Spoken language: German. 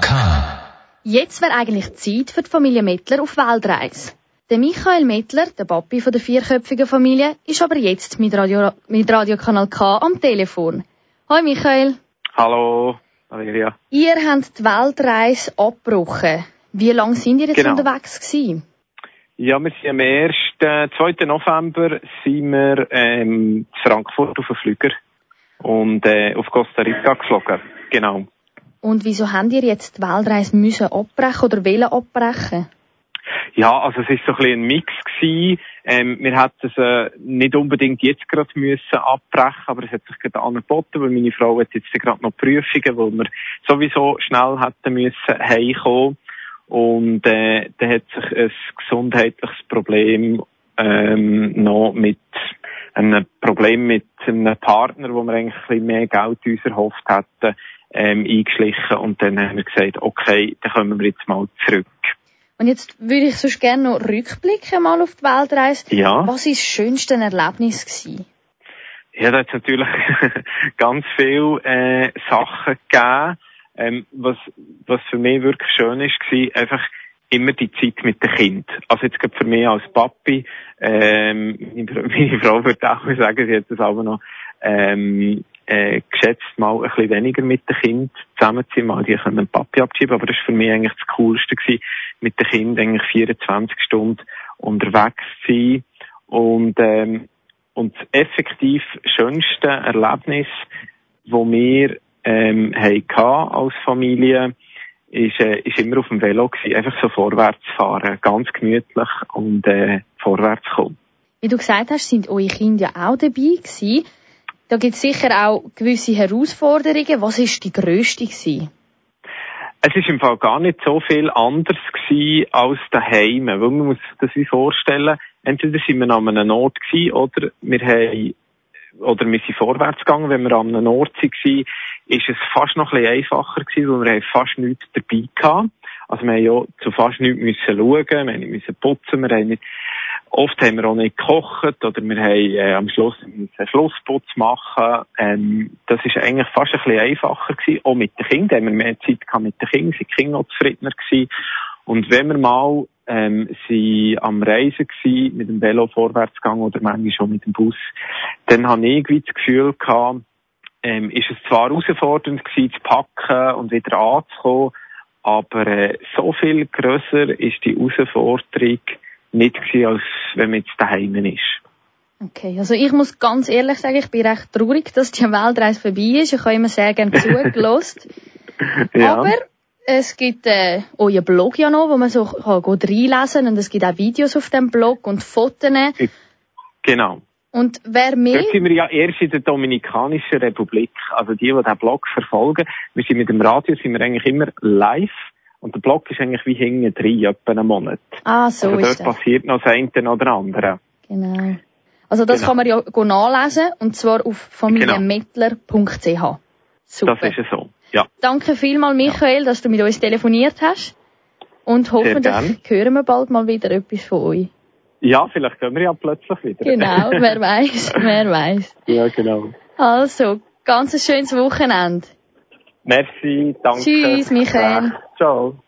Kanal K. Jetzt wäre eigentlich Zeit für die Familie Mettler auf Weltreise. Der Michael Mettler, der Papi von der vierköpfigen Familie, ist aber jetzt mit Radio, mit Radio Kanal K am Telefon. Hallo Michael. Hallo, Valeria. Ihr habt die Weltreise abgebrochen. Wie lange sind ihr jetzt Genau. unterwegs gewesen? Ja, wir sind am 1. 2. November sind wir ähm, in Frankfurt auf dem Flüger und äh, auf Costa Rica geflogen. Genau. Und wieso habt ihr jetzt die Weltreise müssen abbrechen oder wollen abbrechen? Ja, also es ist so ein bisschen ein Mix gewesen. Ähm, wir hätten es äh, nicht unbedingt jetzt gerade müssen abbrechen, aber es hat sich gerade angeboten, weil meine Frau hat jetzt gerade noch Prüfungen, wo wir sowieso schnell hätten müssen heimkommen. Und äh, da hat sich ein gesundheitliches Problem ähm, noch mit einem Problem mit einem Partner, wo wir eigentlich ein bisschen mehr Geld uns erhofft hätten, ähm, eingeschlichen. Und dann haben wir gesagt, okay, dann kommen wir jetzt mal zurück. Und jetzt würde ich sonst gerne noch rückblicken mal auf die Weltreise. Ja. Was war das schönste Erlebnis gewesen? Ja, da hat natürlich ganz viele äh, Sachen gegeben. Ähm, was, was für mich wirklich schön ist, war einfach immer die Zeit mit dem Kind. Also jetzt gerade für mich als Papi, ähm, meine, Frau würde auch sagen, sie hat das aber noch ähm, äh, geschätzt, mal ein bisschen weniger mit dem Kind zusammen zu sein, mal die können den Papi abschieben, aber das war für mich eigentlich das Coolste gewesen, mit dem Kind eigentlich 24 Stunden unterwegs zu sein und ähm, und das effektiv schönste Erlebnis, wo wir ähm, hatten als Familie, ist, äh, ist immer auf dem Velo gewesen. Einfach so vorwärts fahren, ganz gemütlich und äh, vorwärts kommen. Wie du gesagt hast, sind eure Kinder ja auch dabei gewesen. Da gibt es sicher auch gewisse Herausforderungen. Was ist die grösste gewesen? Es ist im Fall gar nicht so viel anders gewesen als daheim, weil man muss sich das wie vorstellen, entweder sind wir an einem Ort gewesen, oder wir haben, oder wir sind vorwärts gegangen, wenn wir an einem Ort waren, ist es fast noch ein bisschen einfacher gewesen, weil wir haben fast nichts dabei hatten. Also wir haben ja zu fast nichts müssen schauen, wir müssen putzen, wir haben nicht, oft haben wir auch nicht gekocht, oder wir haben äh, am Schluss einen Schlussputz machen. Ähm, das ist eigentlich fast ein bisschen einfacher gewesen. Auch mit den Kindern haben wir mehr Zeit gehabt mit den Kindern, sind die Kinder auch zufriedener gewesen. Und wenn wir mal ähm, sie am Reisen gewesen, mit dem Velo vorwärts gegangen oder manchmal schon mit dem Bus, dann habe ich irgendwie das Gefühl gehabt, ähm, ist es zwar herausfordernd gewesen, zu packen und wieder anzukommen, aber äh, so viel grösser ist die Herausforderung nicht gewesen, als wenn man jetzt daheim ist. Okay, also ich muss ganz ehrlich sagen, ich bin recht traurig, dass die Weltreise vorbei ist. Ich habe immer sehr gerne zugelost. Aber es gibt äh, euren Blog ja noch, wo man so kann gut reinlesen und es gibt auch Videos auf dem Blog und Fotos. Genau. Und wer mehr... Dort sind wir ja erst in der Dominikanischen Republik. Also die, die den Blog verfolgen. Wir sind mit dem Radio sind wir eigentlich immer live. Und der Blog ist eigentlich wie hinten drin, etwa einen Monat. Ah, so also ist dort das. passiert noch das eine oder andere. Genau. Also das Genau. kann man ja nachlesen und zwar auf familienmettler.ch. Super. Das ist es so. Ja. Danke vielmal, Michael, dass du mit uns telefoniert hast. Und hoffentlich hören wir bald mal wieder etwas von euch. Ja, vielleicht können wir ja plötzlich wieder. Genau, wer weiß, wer weiß. ja, genau. Also, ganz ein schönes Wochenende. Merci, danke. Tschüss, Michael. Ciao.